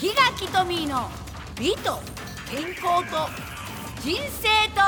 檜垣トミーの美と健康と人生と。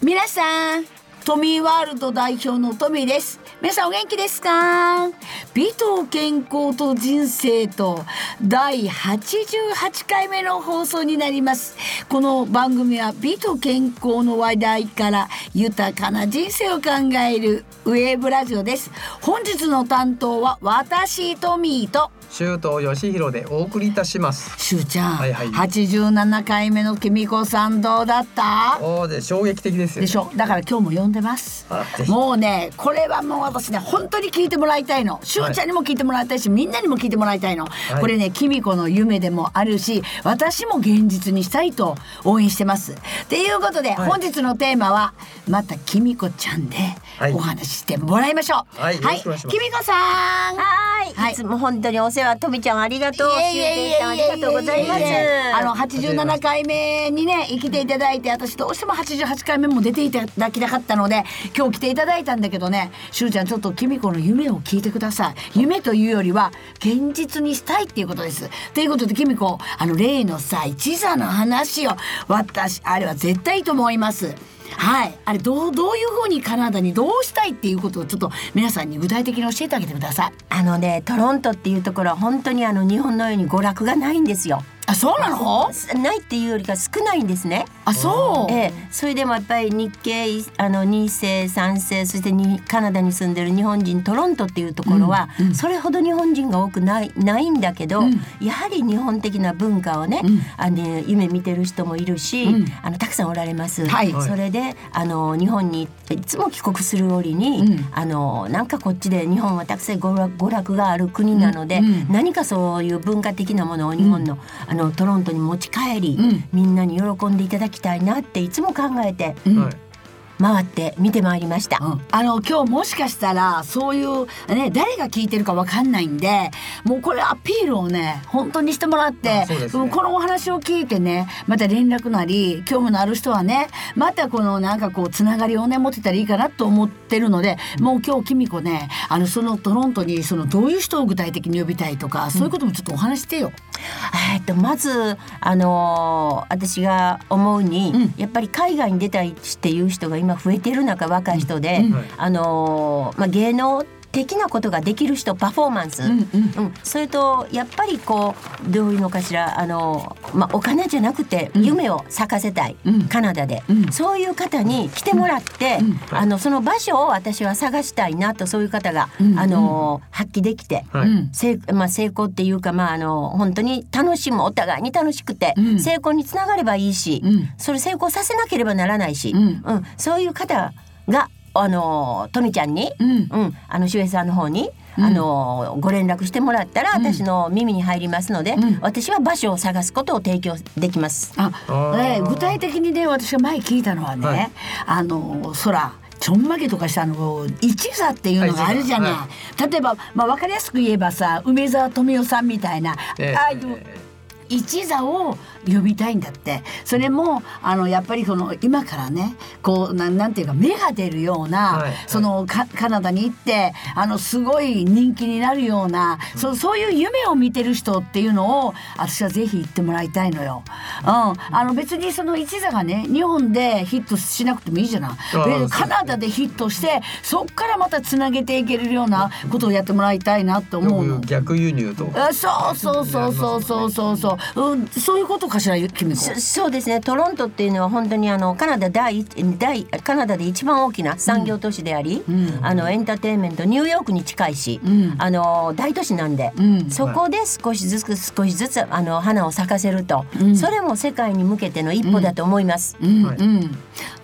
皆さんトミーワールド代表のトミーです。皆さんお元気ですか？美と健康と人生と第88回目の放送になります。この番組は美と健康の話題から豊かな人生を考えるウェーブラジオです。本日の担当は私トミーと周東義弘でお送りいたします。しゅうちゃん、はいはい。87回目のきみこさんどうだった？おーで衝撃的ですよ、ね。でしょ？だから今日も呼んでます。もうねこれはもう私ね本当に聞いてもらいたいの。しゅうちゃんにも聞いてもらいたいし、みんなにも聞いてもらいたいの、い。これねきみこの夢でもあるし私も現実にしたいと応援してます。っていうことで、はい。本日のテーマはまたきみこちゃんではい。お話ししてもらいましょう。はいよろしくお願いきみこさん。はい、はい。い、つも本当にお世話、とみちゃんありがとう。しゅうていさんありがとうございます。あの87回目にね生きていただいて私どうしても88回目も出ていただきたかったので今日来ていただいたんだけどねしゅうちゃんちょっときみこの夢を聞いてください。夢というよりは現実にしたいっていうことです。ということできみこあの例のさ一座の話を私あれは絶対いいと思いますはい、あれどうどういうふうにカナダにどうしたいっていうことをちょっと皆さんに具体的に教えてあげてください。あのね、トロントっていうところは本当にあの日本のように娯楽がないんですよ。あ、そうなの？ないっていうよりか少ないんですね。あ、そう。ええ、それでもやっぱり日系あの2世3世そしてにカナダに住んでる日本人トロントっていうところは、うんうん。それほど日本人が多くないないんだけど、うん。やはり日本的な文化をね、うん。あの夢見てる人もいるし、うん。あのたくさんおられます。はい。それであの日本にいつも帰国する折に、うん。あのなんかこっちで日本はたくさん娯楽がある国なので、うん。うん。何かそういう文化的なものを日本の,、あのトロントに持ち帰り、うんみんなに喜んでいただきたいなっていつも考えてうんはい。回って見てまいりました。うんあの今日もしかしたらそういうね誰が聞いてるかわかんないんでもうこれアピールをね本当にしてもらってねんこのお話を聞いてねまた連絡なり興味のある人はねまたこのなんかこうつながりをね持ってたらいいかなと思ってるのでもう今日きみこねあのそのトロントにそのどういう人を具体的に呼びたいとかそういうこともちょっとお話してよ。えっとまずあのー私が思うに、うん。やっぱり海外に出たいっていう人が今増えてる中若い人で、うん。はいあのーまあ芸能的なことができる人パフォーマンス、うんうん。うん、それとやっぱりこうどういうのかしらあの、まあ、お金じゃなくてうん。夢を咲かせたい、うん。カナダで、うん。そういう方に来てもらって、うん。あのその場所を私は探したいなとそういう方が、うん。あの発揮できて。成まあ、成功っていうか、まあ、あの本当に楽しむお互いに楽しくて、うん。成功につながればいいし、うん。それ成功させなければならないし、うん。そういう方があのとみちゃんに、うん。うん、あの周平さんの方に、うん。あのご連絡してもらったら、うん。私の耳に入りますので、うん。私は場所を探すことを提供できます。ああー。ね、具体的にね私が前聞いたのはね、はい。あの空ちょんまげとかしたの一座っていうのがあるじゃない、は例えば、まあ、分かりやすく言えばさ梅沢富美男さんみたいな、ええ。ああいう一座を呼びたいんだってそれもあのやっぱりこの今からねこうなんなんていうか芽が出るような、はいそのカカナダに行ってあのすごい人気になるような、そうそういう夢を見てる人っていうのを私はぜひ言ってもらいたいのよ。うん、あの別にその一座がね日本でヒットしなくてもいいじゃない。カナダでヒットしてそっからまたつなげていけれるようなことをやってもらいたいなと思うの。逆輸入と。あそうそうそうそうそうそうそう、うん、そういうことかしらキミコそそうですね。トロントっていうのは本当にあのカナダ第一第カナダで一番大きな産業都市であり、うん。あのエンターテインメントニューヨークに近いし、うん。あの大都市なんで、うん。そこで少しずつ少しずつあの花を咲かせると、うん。それも世界に向けての一歩だと思います。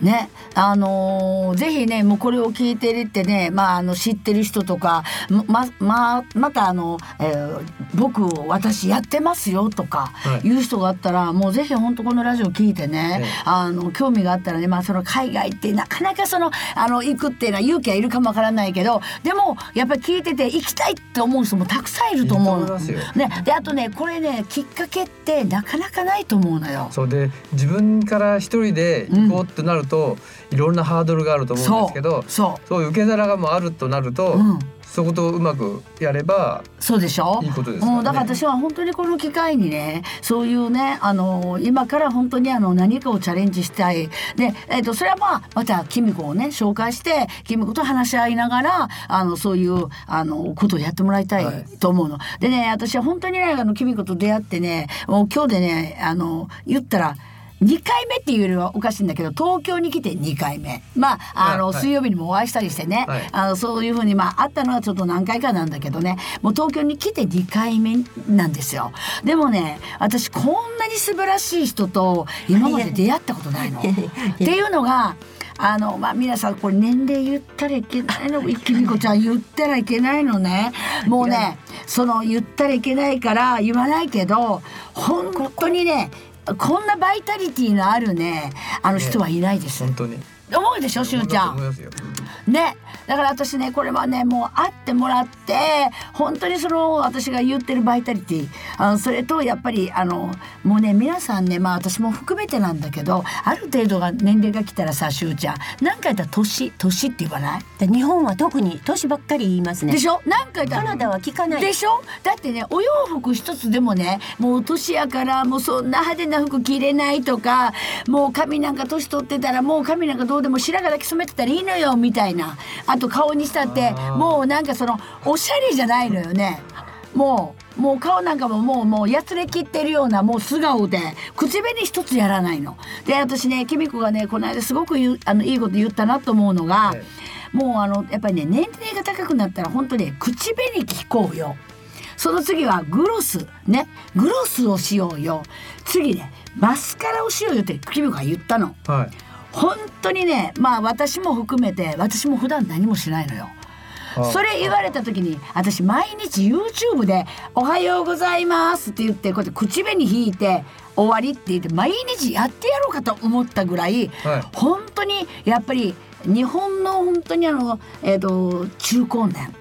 ね。あのーぜひねもうこれを聞いてるってね、まあ、あの知ってる人とかまままたあの、えー僕私やってますよとかはい。いう人があったら、もうぜひ本当このラジオ聞いてね、ええ。あの興味があったらね、まあ、その海外ってなかなかそのあの行くっていうのは勇気はいるかもわからないけどでもやっぱり聞いてて行きたいって思う人もたくさんいると思ういいますよ。ね、であとねこれねきっかけってなかなかないと思うのよ。そう。で自分から一人で行こうってなると、いろんなハードルがあると思うんですけどそう受け皿がもうあるとなると、うんそことうまくやればそうでしょ？いいことですね。うん、だから私は本当にこの機会にねそういうねあの今から本当にあの何かをチャレンジしたい。で、えっとそれはまあまたキミコをね紹介してキミコと話し合いながらあのそういうあのことをやってもらいたはいい。と思うの。でね私は本当にねあのキミコと出会ってねもう今日でねあの言ったら2回目っていうよりはおかしいんだけど東京に来て2回目。まああの、水曜日にもお会いしたりしてね、はい。あのそういうふうにまああったのはちょっと何回かなんだけどね。もう東京に来て2回目なんですよ。でもね私こんなに素晴らしい人と今まで出会ったことないの。っていうのがあのまあ皆さんこれ年齢言ったらいけないのきみこちゃん言ったらいけないのね。もうねその言ったらいけないから言わないけど本当にねこんなバイタリティのあるねあの人はいないです。本当に思うでしょしゅうちゃん。ね。だから私ねこれはねもう会ってもらって本当にその私が言ってるバイタリティ。あのそれとやっぱりあのもうね皆さんねまあ私も含めてなんだけどある程度が年齢が来たらさしゅうちゃん。何か言ったら年？年って言わない？で日本は特に年ばっかり言いますね。でしょ？何か言ったらカナダは聞かない。でしょ？だってねお洋服一つでもねもう年やからもうそんな派手な服着れないとかもう髪なんか年取ってたらもう髪なんかどうでも白髪だけ染めてたらいいのよみたいな。あと顔にしたってもうなんかそのおしゃれじゃないのよね。もうもう顔なんかももうもうやつれ切ってるようなもう素顔で口紅一つやらないの。で私ねきみこがねこの間すごくあのいいこと言ったなと思うのが、えもうあのやっぱりね年齢が高くなったら本当に口紅聞こうよ。その次はグロスね。グロスをしようよ。次ねマスカラをしようよってキミコが言ったの。はい本当にねまあ私も含めて私も普段何もしないのよ。はいそれ言われた時に私毎日 YouTube で「おはようございます」って言ってこうやって口紅引いて終わりって言って毎日やってやろうかと思ったぐらい、はい。本当にやっぱり日本の本当にあの、えー、と中高年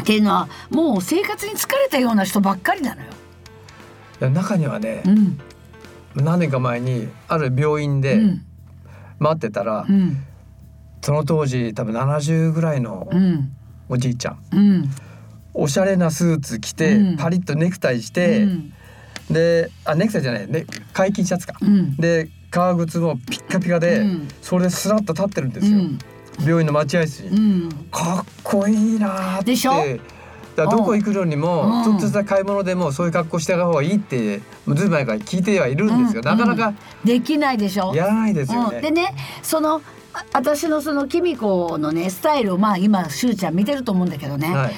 っていうのはもう生活に疲れたような人ばっかりなのよ。いや中にはねうん。何年か前にある病院でうん待ってたら、うん。その当時多分70ぐらいのうん。おじいちゃん。うん。おしゃれなスーツ着て、うん。パリッとネクタイして、うん。であネクタイじゃない。ね解禁シャツか、うん。で革靴もピッカピカで、うん。それでスラッと立ってるんですよ、うん。病院の待合室に、うん。かっこいいなーって。でしょ？だからどこ行くのにも、うん。ちょっとした買い物でもそういう格好してた方がいいってずいぶん前から聞いてはいるんですよ、うん。なかなかできないでしょ？やらないですよね。うん、でねそのあ私のそのキミコのねスタイルをまあ今しゅうちゃん見てると思うんだけどね、はい。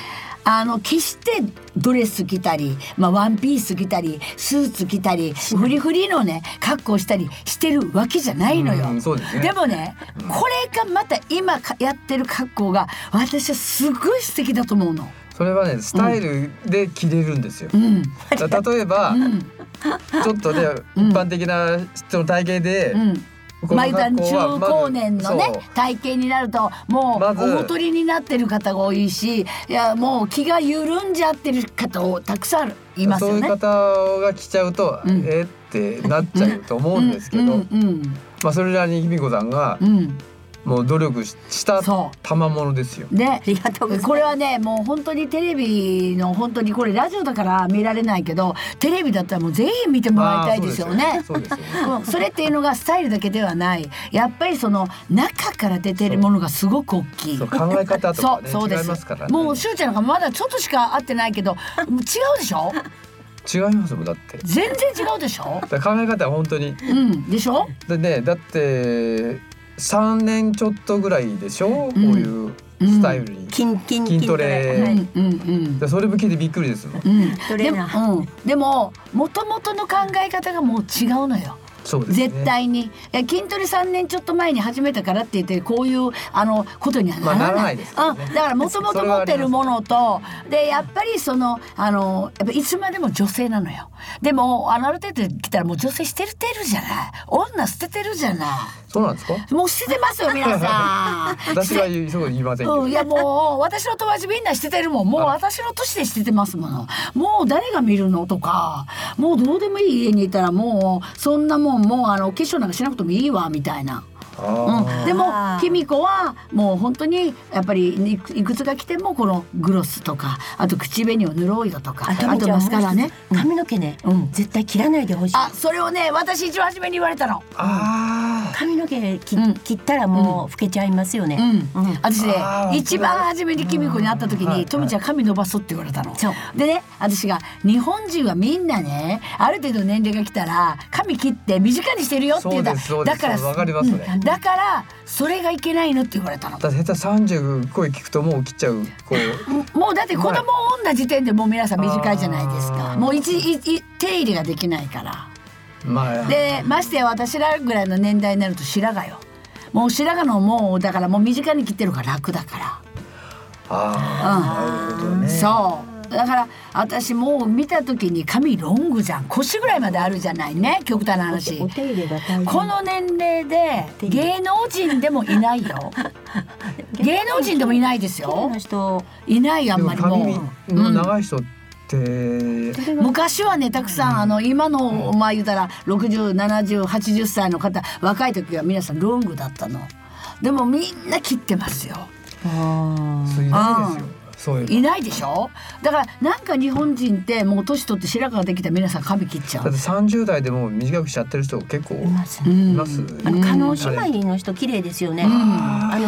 あの決してドレス着たり、まあ、ワンピース着たりスーツ着たりフリフリのね格好したりしてるわけじゃないのよ。ですね。でもね、これがまた今かやってる格好が私はすごい素敵だと思うの。それはねスタイルで着れるんですよ。うん。だ例えば、うん。ちょっとね、うん。一般的な人の体型で、うん。このまあ、言うたら格好は中高年のね体型になるともうまずお太りになってる方が多いしいやもう気が緩んじゃってる方をたくさんいますよね。そういう方が着ちゃうと、うん。えってなっちゃうと思うんですけど、まあそれらに卑弥呼さんがうんうんもう努力しした賜物ですよ。でありがとうございますこれはねもう本当にテレビの本当にこれラジオだから見られないけどテレビだったらもうぜひ見てもらいたいですよね。それっていうのがスタイルだけではないやっぱりその中から出てるものがすごく大きい。考え方とかねそうそうです違いますからね。もうしゅうちゃんなんかまだちょっとしか会ってないけど違うでしょ？違いますもんだって。全然違うでしょ？だから考え方は本当にうんでしょ？でねだって3年ちょっとぐらいでしょ、こういうスタイルに。筋筋筋トレ。はい。うんうん。うんでそれも聞いてびっくりですもん。うん。トレーナーでも、うん、でも元々の考え方がもう違うのよ。そうですね。絶対に。いや筋トレ3年ちょっと前に始めたからって言ってこういうあのことにはならない,、まあならないですよね。うん、だからもともと持ってるものとでやっぱりそのあのやっぱいつまでも女性なのよ。でもあのある程度来たらもう女性捨ててるじゃない。女捨ててるじゃないそうなんですか？もう捨ててますよ皆さん。私が言うそう言いませんけど。うん、いやもう私の友達みんな捨ててるもんもう私の年で捨ててますもの。もう誰が見るのとかもうどうでもいい家にいたらもうそんなもんもうあの化粧なんかしなくてもいいわみたいな。うん、でもあーキミコはもう本当にやっぱりいくつが来てもこのグロスとかあと口紅を塗ろうよとかあとマスカラね。髪の毛ね、うん。絶対切らないでほしい。あそれをね私一番初めに言われたの。あ髪の毛切ったらもう老けちゃいますよね、うん、私ね一番初めにキミコに会った時に「はい。とみちゃん髪伸ばそう」って言われたの。でね私が「日本人はみんなねある程度年齢が来たら髪切って短にしてるよ」って言った。だからだからそれがいけないのって言われたの。あ。だって下手三十声聞くともう切っちゃうもうだって子供を産んだ時点でもう皆さん短いじゃないですか。もう一手入れができないから。まあでましてや私らぐらいの年代になると白髪よ。もう白髪のもうだからもう短に切ってるから楽だから。ああ、なるほどね。そう。だから私もう見た時に髪ロングじゃん。腰ぐらいまであるじゃないね極端な話。この年齢で芸能人でもいないよ。芸能人でもいないですよ。いないあんまりも髪う、のうん。長い人って、昔はねたくさんあの今のまあ言うたら607080歳の方若い時は皆さんロングだったの。でもみんな切ってますよ。あそういないですよ。そういうの。いないでしょ？だからなんか日本人ってもう年取って白髪ができたら皆さん髪切っちゃう。だって三十代でも短くしちゃってる人結構いますうね、んいます。あのうん。加納姉妹の人綺麗ですよね、うん。あ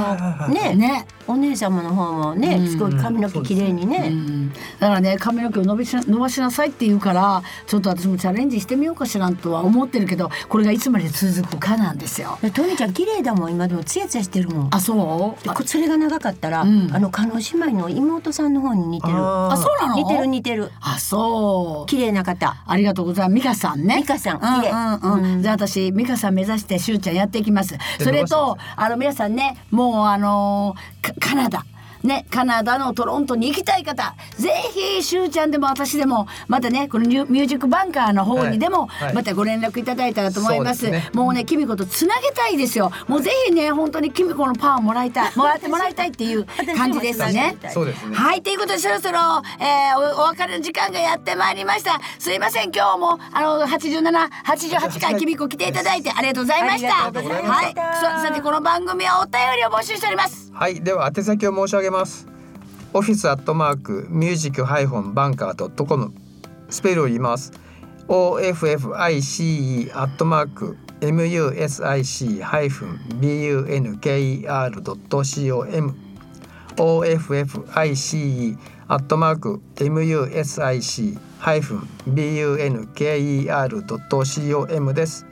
のねね。お姉様の方もね、うん。すごい髪の毛綺麗にうね、ん、だからね髪の毛を伸びし伸ばしなさいって言うからちょっと私もチャレンジしてみようかしらんとは思ってるけどこれがいつまで続くかなんですよ。でトミちゃん綺麗だもん。今でもツヤツヤしてるもん。あそう。でこそれが長かったら、うん。あの加納姉妹の妹さんの方に似てるあそうなの？似てる似てるあそう綺麗な方ありがとうございます。美香さんね。美香さんうん綺麗うんうん。うんじゃあ私美香さん目指してしゅうちゃんやっていきます。それとあの皆さんねもうあのカナダ。ね、カナダのトロントに行きたい方ぜひしゅうちゃんでも私でもまたねこのミュージックバンカーの方にでもはいはいまたご連絡いただいたらと思います,、そうですねもうねキミコとつなげたいですよもうぜひね本当にキミコのパワーもらいたいもらってもらいたいっていう 感じですね。そうですね。はい、ということでそろそろ、えー、おお別れの時間がやってまいりました。すいません、今日もあの87、88回きびこ来ていただいてありがとうございました。はいさてこの番組はお便りを募集しております。はい、では宛先を申し上げます。オフィスアットマークミュージックハイフォンバンカードットコムスペルを言います。O F F I C E アットマーク M U S I C ハイフン B U N K E R ドット C O M O F F I C E アットマーク M U S I C ハイフン B U N K E R ドット C O M です。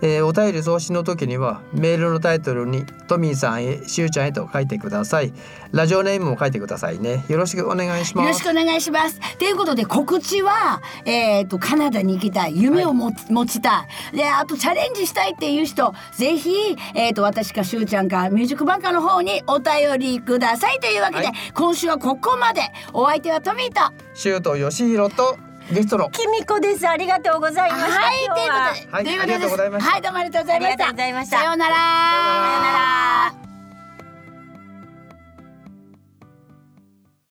えーお便り送信の時にはメールのタイトルにトミーさんへしゅうちゃんへと書いてください。ラジオネームも書いてくださいね。よろしくお願いします。よろしくお願いします。ということで告知は、えっ、とカナダに行きたい、夢をも、持ちたい、であとチャレンジしたいっていう人、ぜひえっ、と私かしゅうちゃんかミュージックバンカーの方にお便りくださいというわけで、はい。今週はここまで。お相手はトミーと。シュートよしひろとゲストのきみこです。ありがとうございました。はい、ということで、はいありがとうございました。はい、どうもありがとうございました。ありがとうございました。さようなら。さようなら。さようなら。